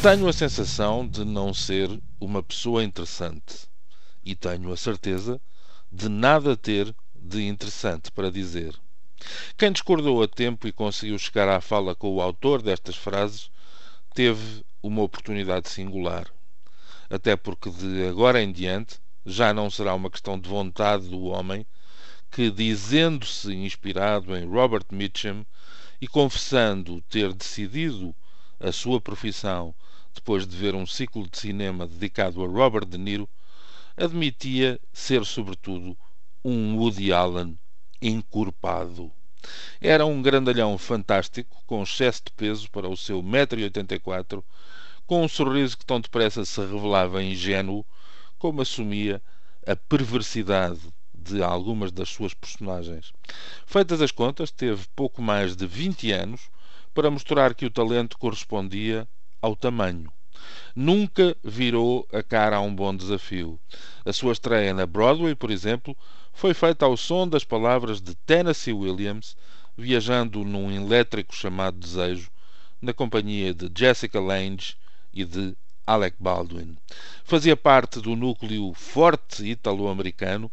Tenho a sensação de não ser uma pessoa interessante e tenho a certeza de nada ter de interessante para dizer. Quem discordou a tempo e conseguiu chegar à fala com o autor destas frases teve uma oportunidade singular. Até porque de agora em diante já não será uma questão de vontade do homem que, dizendo-se inspirado em Robert Mitchum e confessando ter decidido a sua profissão depois de ver um ciclo de cinema dedicado a Robert De Niro, admitia ser, sobretudo, um Woody Allen encorpado. Era um grandalhão fantástico, com excesso de peso para o seu 1,84m, com um sorriso que tão depressa se revelava ingênuo, como assumia a perversidade de algumas das suas personagens. Feitas as contas, teve pouco mais de 20 anos para mostrar que o talento correspondia ao tamanho. Nunca virou a cara a um bom desafio. A sua estreia na Broadway, por exemplo, foi feita ao som das palavras de Tennessee Williams, viajando num elétrico chamado Desejo, na companhia de Jessica Lange e de Alec Baldwin. Fazia parte do núcleo forte italo-americano,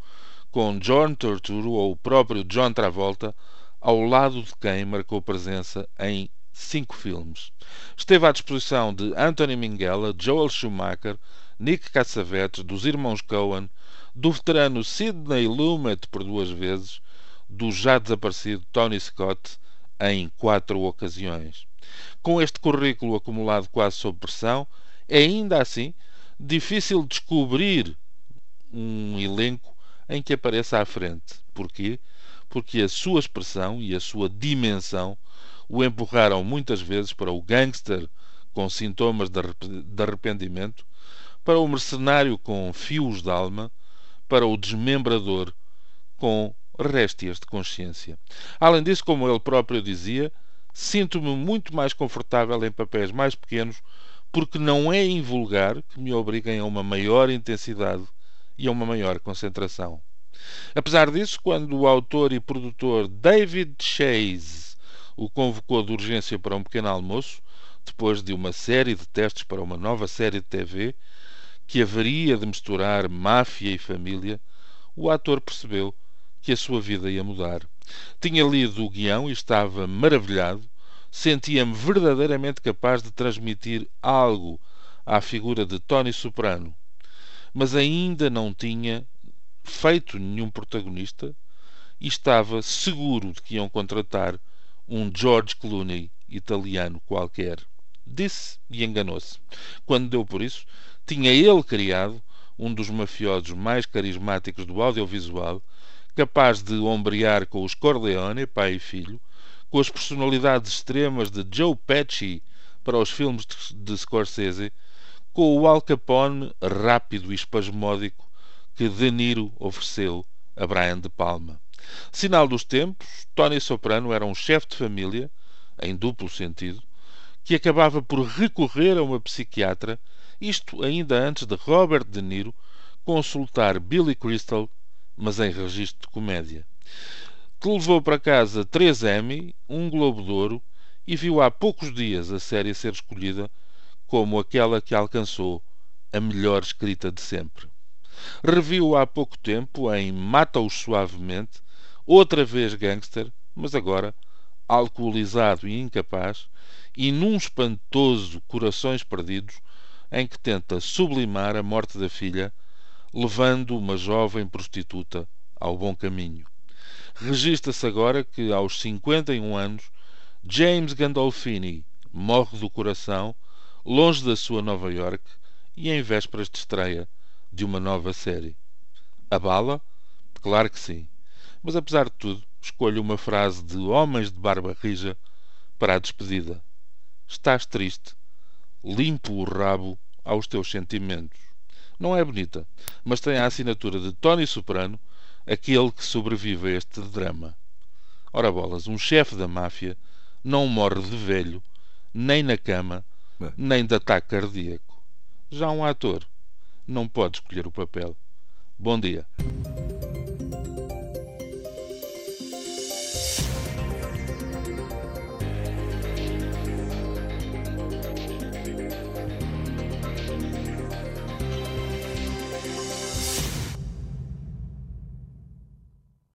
com John Turturro ou o próprio John Travolta, ao lado de quem marcou presença em cinco filmes. Esteve à disposição de Anthony Minghella, Joel Schumacher, Nick Cassavetes, dos irmãos Cohen, do veterano Sidney Lumet por duas vezes, do já desaparecido Tony Scott em quatro ocasiões. Com este currículo acumulado quase sob pressão, é ainda assim difícil descobrir um elenco em que apareça à frente. Porquê? Porque a sua expressão e a sua dimensão o empurraram muitas vezes para o gangster com sintomas de arrependimento, para o mercenário com fios de alma, para o desmembrador com réstias de consciência. Além disso, como ele próprio dizia, sinto-me muito mais confortável em papéis mais pequenos porque não é invulgar que me obriguem a uma maior intensidade e a uma maior concentração. Apesar disso, quando o autor e produtor David Chase o convocou de urgência para um pequeno almoço, depois de uma série de testes para uma nova série de TV que haveria de misturar máfia e família, o ator percebeu que a sua vida ia mudar. Tinha lido o guião e estava maravilhado, sentia-me verdadeiramente capaz de transmitir algo à figura de Tony Soprano, mas ainda não tinha feito nenhum protagonista e estava seguro de que iam contratar um George Clooney italiano qualquer. Disse e enganou-se. Quando deu por isso, tinha ele criado um dos mafiosos mais carismáticos do audiovisual, capaz de ombrear com os Corleone, pai e filho, com as personalidades extremas de Joe Pesci para os filmes de Scorsese, com o Al Capone rápido e espasmódico que De Niro ofereceu a Brian De Palma. Sinal dos tempos, Tony Soprano era um chefe de família, em duplo sentido, que acabava por recorrer a uma psiquiatra, isto ainda antes de Robert De Niro consultar Billy Crystal, mas em registro de comédia. Que levou para casa três Emmy, um Globo de Ouro e viu há poucos dias a série ser escolhida como aquela que alcançou a melhor escrita de sempre. Reviu há pouco tempo em Mata-os Suavemente outra vez gangster, mas agora alcoolizado e incapaz, e num espantoso Corações Perdidos, em que tenta sublimar a morte da filha, levando uma jovem prostituta ao bom caminho. Registra-se agora que, aos 51 anos, James Gandolfini morre do coração, longe da sua Nova York e em vésperas de estreia de uma nova série. A bala? Claro que sim. Mas apesar de tudo, escolho uma frase de Homens de Barba Rija para a despedida. Estás triste. Limpo o rabo aos teus sentimentos. Não é bonita, mas tem a assinatura de Tony Soprano, aquele que sobrevive a este drama. Ora bolas, um chefe da máfia não morre de velho, nem na cama, nem de ataque cardíaco. Já um ator não pode escolher o papel. Bom dia.